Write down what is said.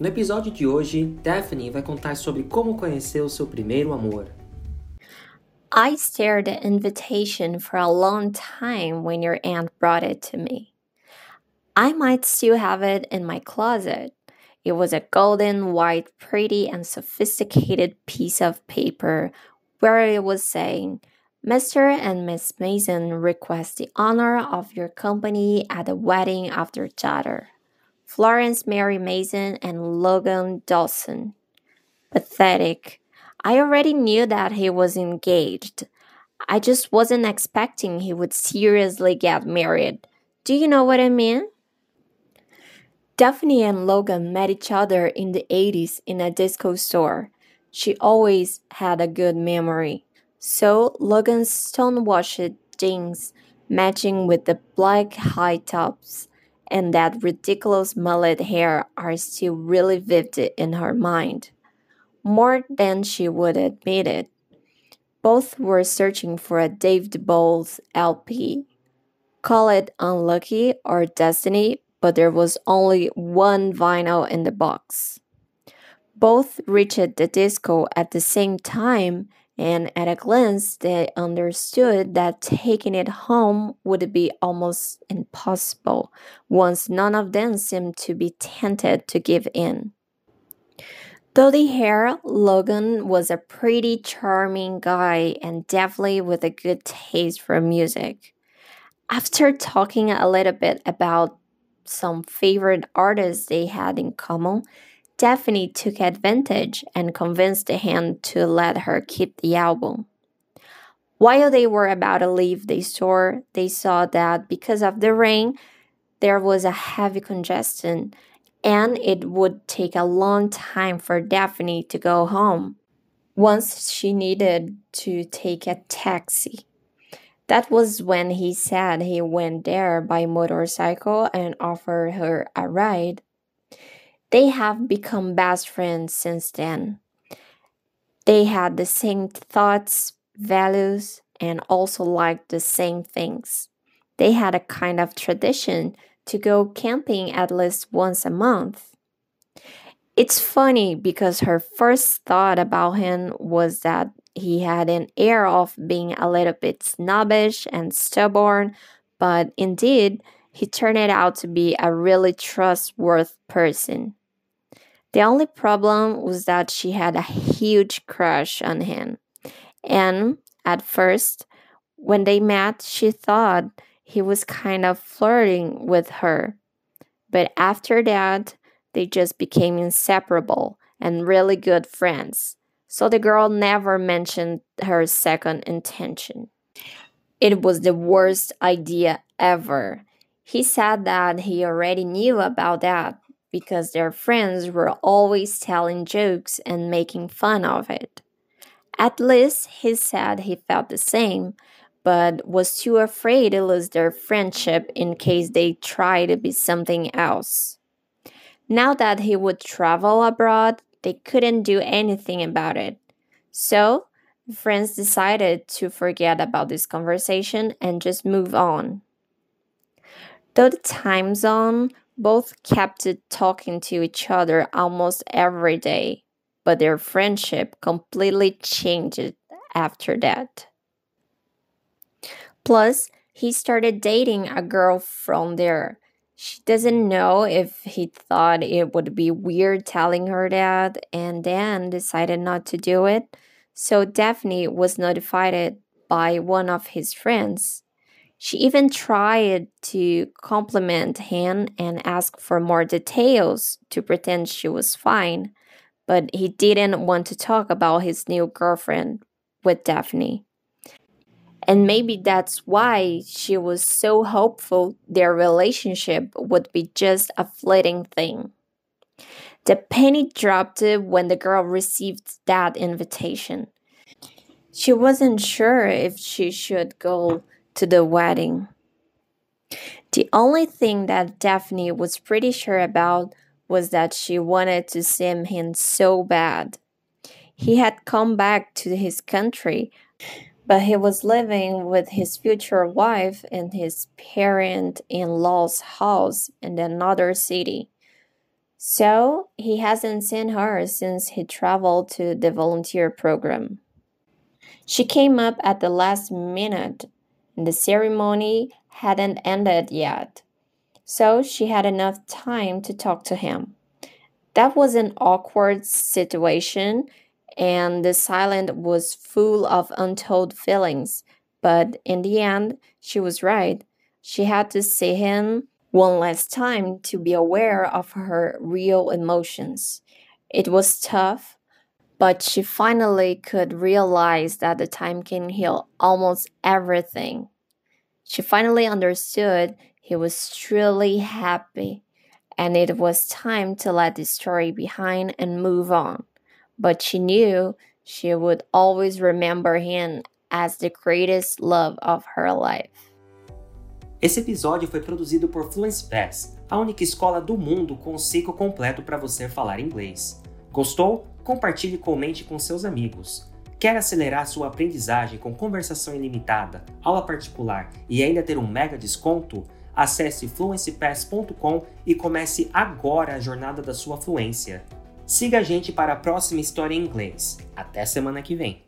No episódio de hoje, Daphne vai contar sobre como conheceu seu primeiro amor. I stared at the invitation for a long time when your aunt brought it to me. I might still have it in my closet. It was a golden, white, pretty, and sophisticated piece of paper where it was saying, Mr. and Miss Mason request the honor of your company at the wedding of their daughter. Florence Mary Mason and Logan Dawson. Pathetic. I already knew that he was engaged. I just wasn't expecting he would seriously get married. Do you know what I mean? Daphne and Logan met each other in the 80s in a disco store. She always had a good memory. So Logan's stonewashed jeans matching with the black high tops and that ridiculous mullet hair are still really vivid in her mind, more than she would admit it. Both were searching for a David Bowie's LP. Call it unlucky or destiny, but there was only one vinyl in the box. Both reached the disco at the same time and at a glance they understood that taking it home would be almost impossible once none of them seemed to be tempted to give in. Though the hair, Logan was a pretty charming guy and definitely with a good taste for music. After talking a little bit about some favorite artists they had in common, Daphne took advantage and convinced him to let her keep the album. While they were about to leave the store, they saw that because of the rain, there was a heavy congestion and it would take a long time for Daphne to go home. Once she needed to take a taxi. That was when he said he went there by motorcycle and offered her a ride. They have become best friends since then. They had the same thoughts, values, and also liked the same things. They had a kind of tradition to go camping at least once a month. It's funny because her first thought about him was that he had an air of being a little bit snobbish and stubborn, but indeed, he turned out to be a really trustworthy person. The only problem was that she had a huge crush on him. And at first, when they met, she thought he was kind of flirting with her. But after that, they just became inseparable and really good friends. So the girl never mentioned her second intention. It was the worst idea ever. He said that he already knew about that, because their friends were always telling jokes and making fun of it. At least he said he felt the same, but was too afraid to lose their friendship in case they tried to be something else. Now that he would travel abroad, they couldn't do anything about it. So, friends decided to forget about this conversation and just move on. Though the time zone both kept talking to each other almost every day, but their friendship completely changed after that. Plus, he started dating a girl from there. She doesn't know if he thought it would be weird telling her that and then decided not to do it. So Daphne was notified by one of his friends. She even tried to compliment him and ask for more details to pretend she was fine, but he didn't want to talk about his new girlfriend with Daphne. And maybe that's why she was so hopeful their relationship would be just a fleeting thing. The penny dropped when the girl received that invitation. She wasn't sure if she should go to the wedding. The only thing that Daphne was pretty sure about was that she wanted to see him so bad. He had come back to his country, but he was living with his future wife in his parent in law's house in another city. So he hasn't seen her since he traveled to the volunteer program. She came up at the last minute, the ceremony hadn't ended yet, so she had enough time to talk to him. That was an awkward situation, and the silence was full of untold feelings. But in the end, she was right. She had to see him one last time to be aware of her real emotions. It was tough, but she finally could realize that the time can heal almost everything. She finally understood he was truly happy, and it was time to let the story behind and move on. But she knew she would always remember him as the greatest love of her life. Esse episódio foi produzido por Fluency Pass, a única escola do mundo com o ciclo completo para você falar inglês. Gostou? Compartilhe e comente com seus amigos. Quer acelerar sua aprendizagem com conversação ilimitada, aula particular e ainda ter um mega desconto? Acesse fluencypass.com e comece agora a jornada da sua fluência. Siga a gente para a próxima história em inglês. Até semana que vem!